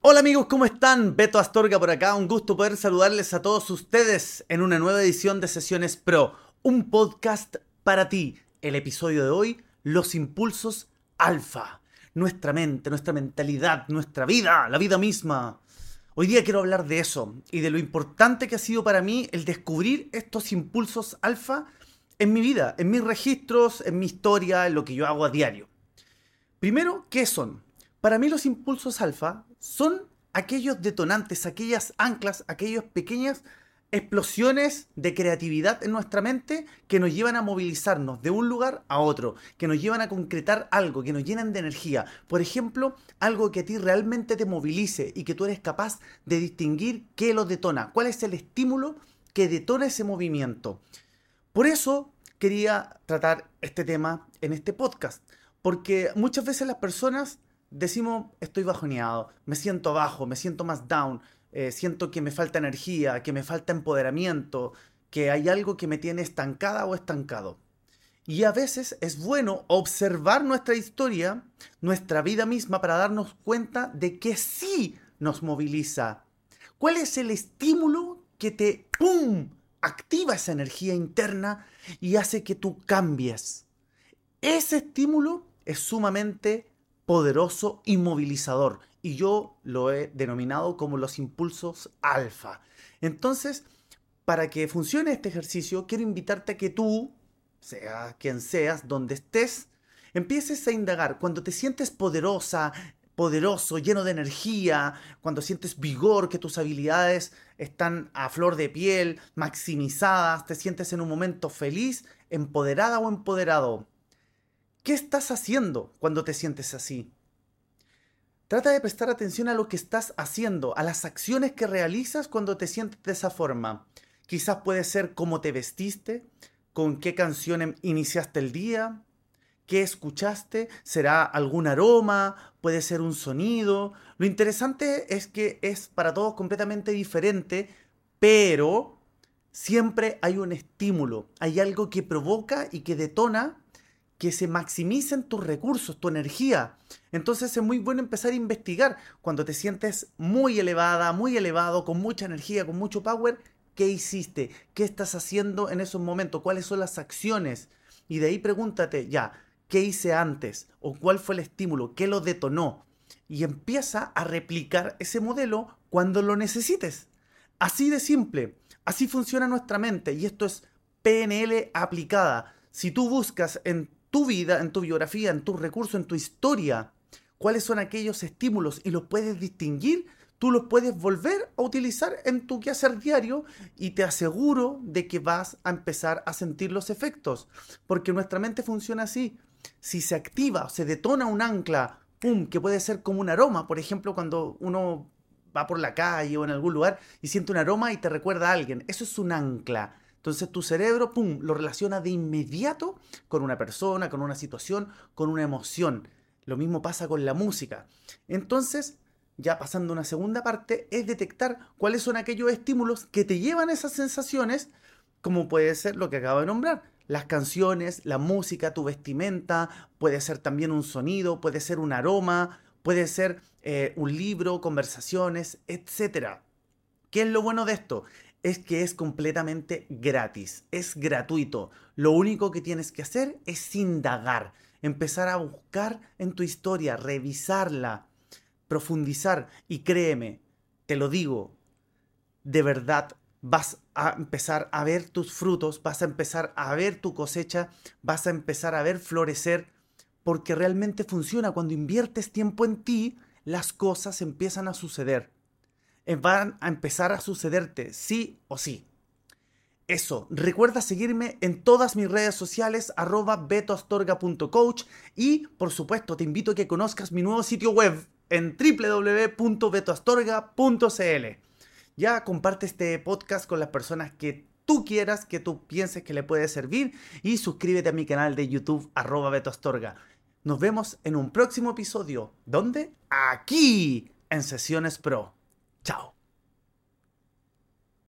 Hola amigos, ¿cómo están? Beto Astorga por acá, un gusto poder saludarles a todos ustedes en una nueva edición de Sesiones Pro, un podcast para ti. El episodio de hoy, los impulsos alfa, nuestra mente, nuestra mentalidad, nuestra vida, la vida misma. Hoy día quiero hablar de eso y de lo importante que ha sido para mí el descubrir estos impulsos alfa en mi vida, en mis registros, en mi historia, en lo que yo hago a diario. Primero, ¿qué son? Para mí los impulsos alfa son aquellos detonantes, aquellas anclas, aquellas pequeñas explosiones de creatividad en nuestra mente que nos llevan a movilizarnos de un lugar a otro, que nos llevan a concretar algo, que nos llenan de energía. Por ejemplo, algo que a ti realmente te movilice y que tú eres capaz de distinguir qué lo detona, cuál es el estímulo que detona ese movimiento. Por eso quería tratar este tema en este podcast, porque muchas veces las personas decimos estoy bajoneado, me siento bajo, me siento más down, eh, siento que me falta energía, que me falta empoderamiento, que hay algo que me tiene estancada o estancado. Y a veces es bueno observar nuestra historia, nuestra vida misma, para darnos cuenta de que sí nos moviliza. ¿Cuál es el estímulo que te, ¡pum!, activa esa energía interna y hace que tú cambies? Ese estímulo es sumamente poderoso y movilizador. Y yo lo he denominado como los impulsos alfa. Entonces, para que funcione este ejercicio, quiero invitarte a que tú, sea quien seas, donde estés, empieces a indagar. Cuando te sientes poderosa, poderoso, lleno de energía, cuando sientes vigor, que tus habilidades están a flor de piel, maximizadas, te sientes en un momento feliz, empoderada o empoderado. ¿Qué estás haciendo cuando te sientes así? Trata de prestar atención a lo que estás haciendo, a las acciones que realizas cuando te sientes de esa forma. Quizás puede ser cómo te vestiste, con qué canción em, iniciaste el día, qué escuchaste, será algún aroma, puede ser un sonido. Lo interesante es que es para todos completamente diferente, pero siempre hay un estímulo, hay algo que provoca y que detona que se maximicen tus recursos, tu energía. Entonces es muy bueno empezar a investigar cuando te sientes muy elevada, muy elevado, con mucha energía, con mucho power. ¿Qué hiciste? ¿Qué estás haciendo en esos momentos? ¿Cuáles son las acciones? Y de ahí pregúntate, ya, ¿qué hice antes? ¿O cuál fue el estímulo? ¿Qué lo detonó? Y empieza a replicar ese modelo cuando lo necesites. Así de simple. Así funciona nuestra mente. Y esto es PNL aplicada. Si tú buscas en tu vida, en tu biografía, en tus recursos, en tu historia, cuáles son aquellos estímulos y los puedes distinguir, tú los puedes volver a utilizar en tu quehacer diario y te aseguro de que vas a empezar a sentir los efectos, porque nuestra mente funciona así. Si se activa, se detona un ancla, pum, que puede ser como un aroma, por ejemplo, cuando uno va por la calle o en algún lugar y siente un aroma y te recuerda a alguien, eso es un ancla. Entonces tu cerebro, ¡pum!, lo relaciona de inmediato con una persona, con una situación, con una emoción. Lo mismo pasa con la música. Entonces, ya pasando a una segunda parte, es detectar cuáles son aquellos estímulos que te llevan esas sensaciones, como puede ser lo que acabo de nombrar. Las canciones, la música, tu vestimenta, puede ser también un sonido, puede ser un aroma, puede ser eh, un libro, conversaciones, etc. ¿Qué es lo bueno de esto? Es que es completamente gratis, es gratuito. Lo único que tienes que hacer es indagar, empezar a buscar en tu historia, revisarla, profundizar y créeme, te lo digo, de verdad vas a empezar a ver tus frutos, vas a empezar a ver tu cosecha, vas a empezar a ver florecer, porque realmente funciona. Cuando inviertes tiempo en ti, las cosas empiezan a suceder. Eh, van a empezar a sucederte, sí o sí. Eso, recuerda seguirme en todas mis redes sociales, arroba betoastorga.coach y por supuesto te invito a que conozcas mi nuevo sitio web en www.betoastorga.cl. Ya comparte este podcast con las personas que tú quieras, que tú pienses que le puede servir y suscríbete a mi canal de YouTube, arroba betoastorga. Nos vemos en un próximo episodio. ¿Dónde? Aquí, en Sesiones Pro. Chao.